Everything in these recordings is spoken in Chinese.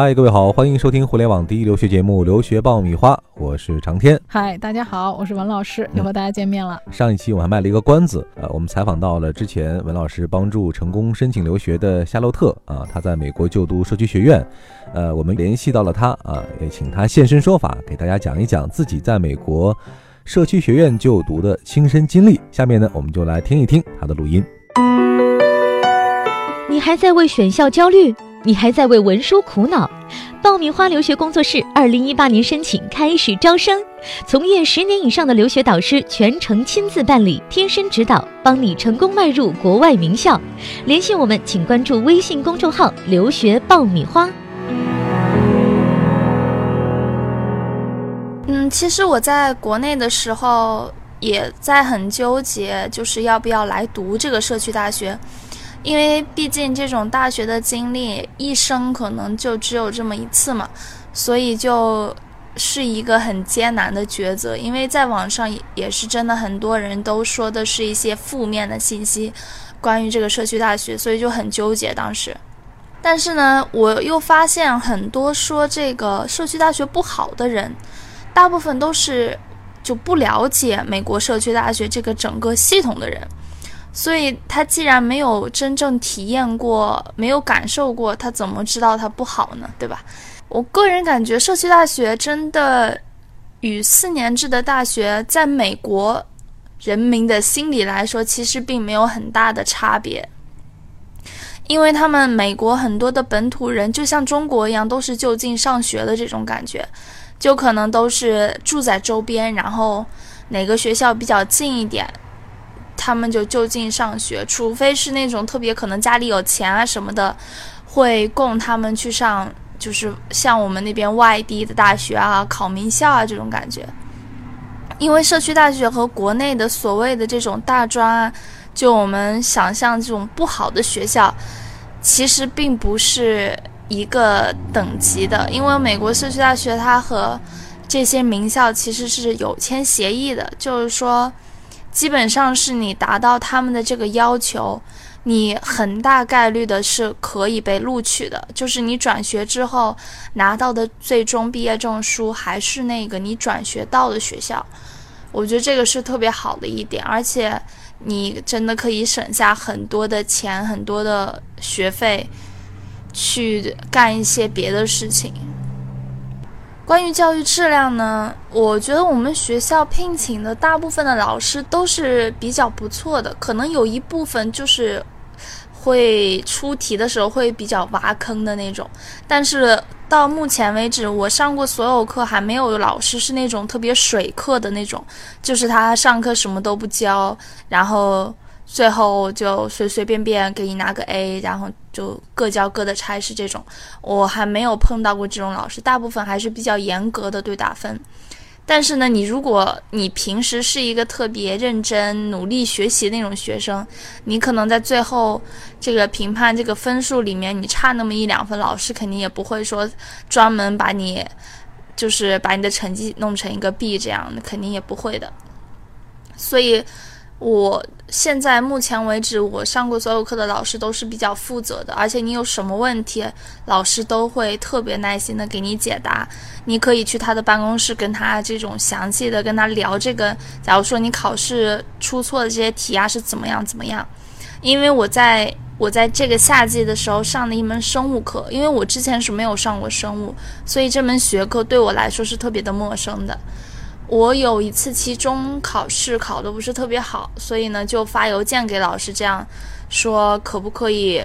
嗨，各位好，欢迎收听互联网第一留学节目《留学爆米花》，我是长天。嗨，大家好，我是文老师，又和大家见面了。上一期我还卖了一个关子，呃，我们采访到了之前文老师帮助成功申请留学的夏洛特啊，他在美国就读社区学院，呃，我们联系到了他啊，也请他现身说法，给大家讲一讲自己在美国社区学院就读的亲身经历。下面呢，我们就来听一听他的录音。你还在为选校焦虑？你还在为文书苦恼？爆米花留学工作室二零一八年申请开始招生，从业十年以上的留学导师全程亲自办理，贴身指导，帮你成功迈入国外名校。联系我们，请关注微信公众号“留学爆米花”。嗯，其实我在国内的时候也在很纠结，就是要不要来读这个社区大学。因为毕竟这种大学的经历，一生可能就只有这么一次嘛，所以就是一个很艰难的抉择。因为在网上也是真的很多人都说的是一些负面的信息，关于这个社区大学，所以就很纠结当时。但是呢，我又发现很多说这个社区大学不好的人，大部分都是就不了解美国社区大学这个整个系统的人。所以他既然没有真正体验过，没有感受过，他怎么知道它不好呢？对吧？我个人感觉，社区大学真的与四年制的大学，在美国人民的心理来说，其实并没有很大的差别。因为他们美国很多的本土人，就像中国一样，都是就近上学的这种感觉，就可能都是住在周边，然后哪个学校比较近一点。他们就就近上学，除非是那种特别可能家里有钱啊什么的，会供他们去上，就是像我们那边外地的大学啊，考名校啊这种感觉。因为社区大学和国内的所谓的这种大专啊，就我们想象这种不好的学校，其实并不是一个等级的。因为美国社区大学它和这些名校其实是有签协议的，就是说。基本上是你达到他们的这个要求，你很大概率的是可以被录取的。就是你转学之后拿到的最终毕业证书还是那个你转学到的学校，我觉得这个是特别好的一点，而且你真的可以省下很多的钱、很多的学费，去干一些别的事情。关于教育质量呢，我觉得我们学校聘请的大部分的老师都是比较不错的，可能有一部分就是会出题的时候会比较挖坑的那种。但是到目前为止，我上过所有课，还没有老师是那种特别水课的那种，就是他上课什么都不教，然后。最后就随随便便给你拿个 A，然后就各交各的差事这种，我还没有碰到过这种老师，大部分还是比较严格的对打分。但是呢，你如果你平时是一个特别认真、努力学习那种学生，你可能在最后这个评判这个分数里面，你差那么一两分，老师肯定也不会说专门把你就是把你的成绩弄成一个 B 这样，肯定也不会的。所以。我现在目前为止，我上过所有课的老师都是比较负责的，而且你有什么问题，老师都会特别耐心的给你解答。你可以去他的办公室跟他这种详细的跟他聊这个。假如说你考试出错的这些题啊是怎么样怎么样？因为我在我在这个夏季的时候上的一门生物课，因为我之前是没有上过生物，所以这门学科对我来说是特别的陌生的。我有一次期中考试考的不是特别好，所以呢就发邮件给老师，这样说可不可以？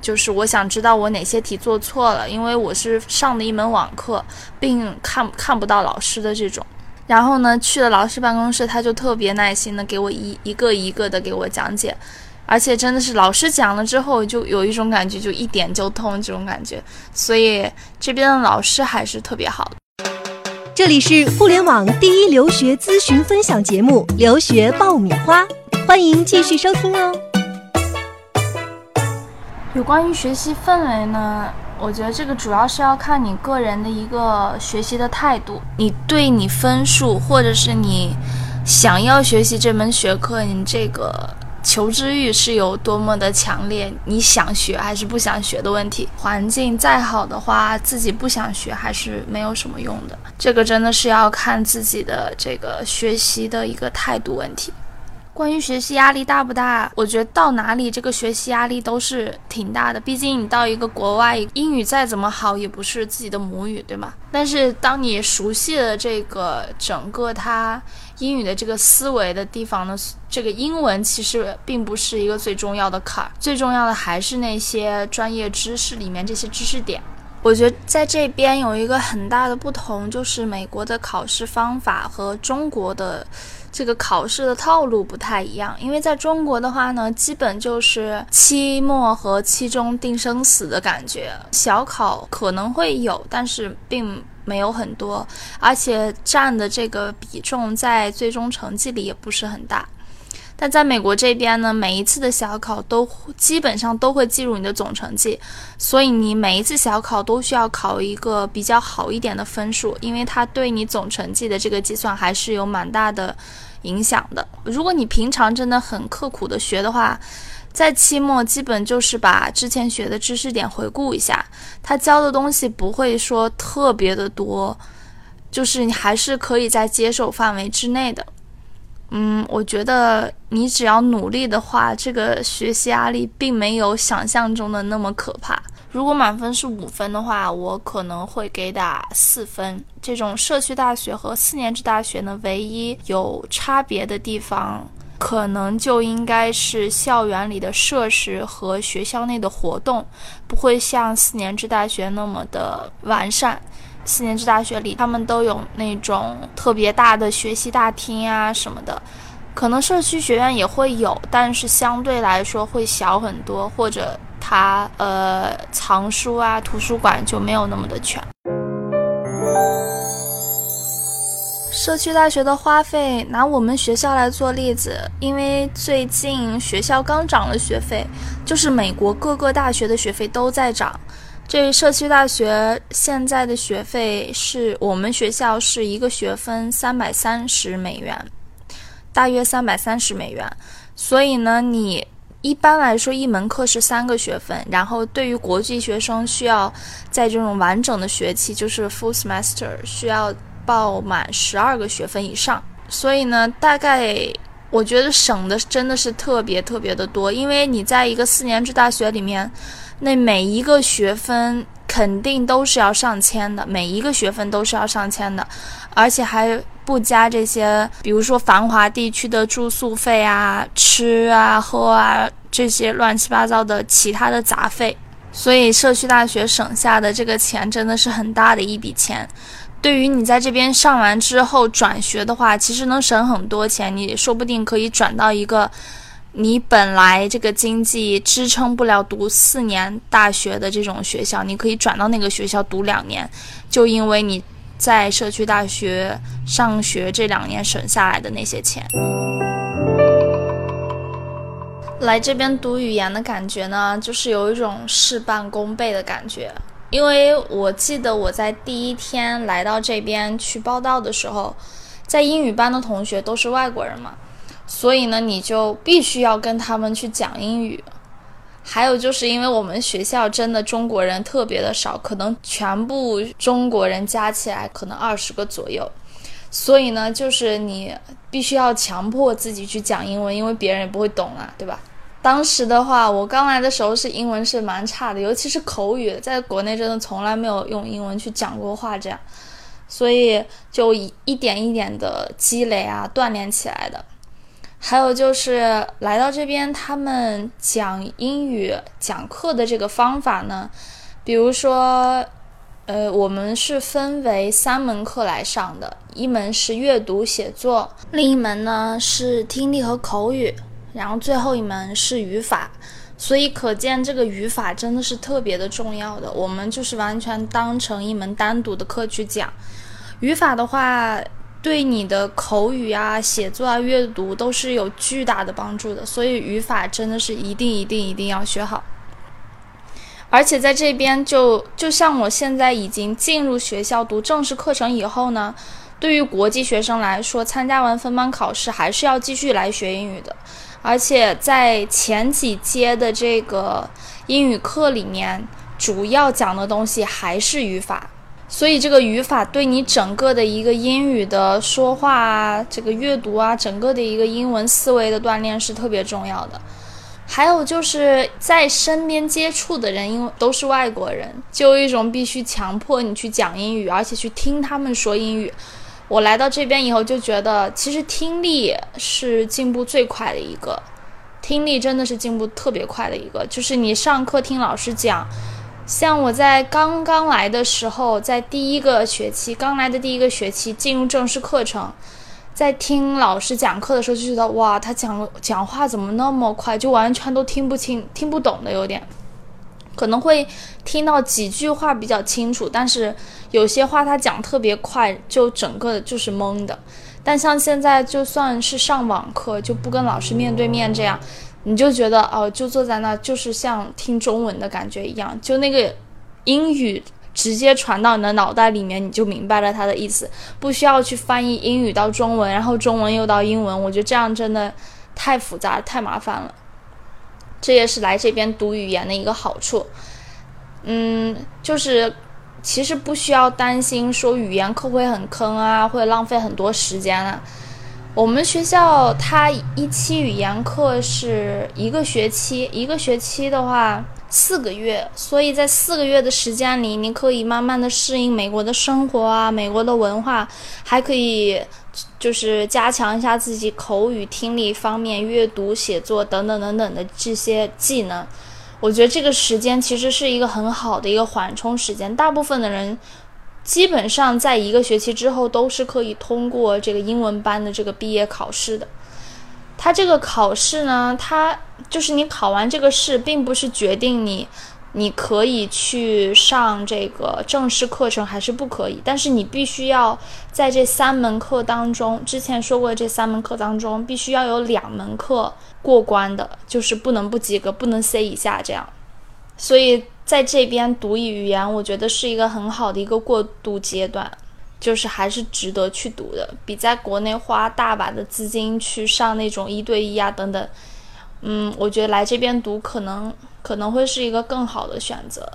就是我想知道我哪些题做错了，因为我是上的一门网课，并看看不到老师的这种。然后呢去了老师办公室，他就特别耐心的给我一一个一个的给我讲解，而且真的是老师讲了之后，就有一种感觉，就一点就通这种感觉。所以这边的老师还是特别好。这里是互联网第一留学咨询分享节目《留学爆米花》，欢迎继续收听哦。有关于学习氛围呢，我觉得这个主要是要看你个人的一个学习的态度，你对你分数或者是你想要学习这门学科，你这个求知欲是有多么的强烈，你想学还是不想学的问题。环境再好的话，自己不想学还是没有什么用的。这个真的是要看自己的这个学习的一个态度问题。关于学习压力大不大？我觉得到哪里这个学习压力都是挺大的。毕竟你到一个国外，英语再怎么好也不是自己的母语，对吗？但是当你熟悉了这个整个它英语的这个思维的地方呢，这个英文其实并不是一个最重要的坎儿，最重要的还是那些专业知识里面这些知识点。我觉得在这边有一个很大的不同，就是美国的考试方法和中国的。这个考试的套路不太一样，因为在中国的话呢，基本就是期末和期中定生死的感觉，小考可能会有，但是并没有很多，而且占的这个比重在最终成绩里也不是很大。但在美国这边呢，每一次的小考都基本上都会计入你的总成绩，所以你每一次小考都需要考一个比较好一点的分数，因为它对你总成绩的这个计算还是有蛮大的影响的。如果你平常真的很刻苦的学的话，在期末基本就是把之前学的知识点回顾一下，他教的东西不会说特别的多，就是你还是可以在接受范围之内的。嗯，我觉得你只要努力的话，这个学习压力并没有想象中的那么可怕。如果满分是五分的话，我可能会给打四分。这种社区大学和四年制大学呢，唯一有差别的地方，可能就应该是校园里的设施和学校内的活动，不会像四年制大学那么的完善。四年制大学里，他们都有那种特别大的学习大厅啊什么的，可能社区学院也会有，但是相对来说会小很多，或者它呃藏书啊图书馆就没有那么的全。社区大学的花费，拿我们学校来做例子，因为最近学校刚涨了学费，就是美国各个大学的学费都在涨。这社区大学现在的学费是我们学校是一个学分三百三十美元，大约三百三十美元。所以呢，你一般来说一门课是三个学分，然后对于国际学生需要在这种完整的学期，就是 full semester，需要报满十二个学分以上。所以呢，大概我觉得省的真的是特别特别的多，因为你在一个四年制大学里面。那每一个学分肯定都是要上千的，每一个学分都是要上千的，而且还不加这些，比如说繁华地区的住宿费啊、吃啊、喝啊这些乱七八糟的其他的杂费。所以社区大学省下的这个钱真的是很大的一笔钱。对于你在这边上完之后转学的话，其实能省很多钱，你说不定可以转到一个。你本来这个经济支撑不了读四年大学的这种学校，你可以转到那个学校读两年，就因为你在社区大学上学这两年省下来的那些钱。来这边读语言的感觉呢，就是有一种事半功倍的感觉，因为我记得我在第一天来到这边去报道的时候，在英语班的同学都是外国人嘛。所以呢，你就必须要跟他们去讲英语。还有就是因为我们学校真的中国人特别的少，可能全部中国人加起来可能二十个左右。所以呢，就是你必须要强迫自己去讲英文，因为别人也不会懂啊，对吧？当时的话，我刚来的时候是英文是蛮差的，尤其是口语，在国内真的从来没有用英文去讲过话这样，所以就一一点一点的积累啊，锻炼起来的。还有就是来到这边，他们讲英语讲课的这个方法呢，比如说，呃，我们是分为三门课来上的，一门是阅读写作，另一门呢是听力和口语，然后最后一门是语法。所以可见这个语法真的是特别的重要的，我们就是完全当成一门单独的课去讲。语法的话。对你的口语啊、写作啊、阅读都是有巨大的帮助的，所以语法真的是一定、一定、一定要学好。而且在这边，就就像我现在已经进入学校读正式课程以后呢，对于国际学生来说，参加完分班考试还是要继续来学英语的。而且在前几阶的这个英语课里面，主要讲的东西还是语法。所以这个语法对你整个的一个英语的说话啊，这个阅读啊，整个的一个英文思维的锻炼是特别重要的。还有就是在身边接触的人，因为都是外国人，就有一种必须强迫你去讲英语，而且去听他们说英语。我来到这边以后就觉得，其实听力是进步最快的一个，听力真的是进步特别快的一个，就是你上课听老师讲。像我在刚刚来的时候，在第一个学期刚来的第一个学期进入正式课程，在听老师讲课的时候就觉得哇，他讲讲话怎么那么快，就完全都听不清、听不懂的有点，可能会听到几句话比较清楚，但是有些话他讲特别快，就整个就是懵的。但像现在就算是上网课，就不跟老师面对面这样。你就觉得哦，就坐在那，就是像听中文的感觉一样，就那个英语直接传到你的脑袋里面，你就明白了他的意思，不需要去翻译英语到中文，然后中文又到英文。我觉得这样真的太复杂、太麻烦了。这也是来这边读语言的一个好处。嗯，就是其实不需要担心说语言课会很坑啊，会浪费很多时间啊。我们学校它一期语言课是一个学期，一个学期的话四个月，所以在四个月的时间里，你可以慢慢的适应美国的生活啊，美国的文化，还可以就是加强一下自己口语、听力方面、阅读、写作等等等等的这些技能。我觉得这个时间其实是一个很好的一个缓冲时间，大部分的人。基本上在一个学期之后都是可以通过这个英文班的这个毕业考试的。它这个考试呢，它就是你考完这个试，并不是决定你你可以去上这个正式课程还是不可以。但是你必须要在这三门课当中，之前说过的这三门课当中，必须要有两门课过关的，就是不能不及格，不能 C 以下这样。所以。在这边读语言，我觉得是一个很好的一个过渡阶段，就是还是值得去读的，比在国内花大把的资金去上那种一对一啊等等，嗯，我觉得来这边读可能可能会是一个更好的选择。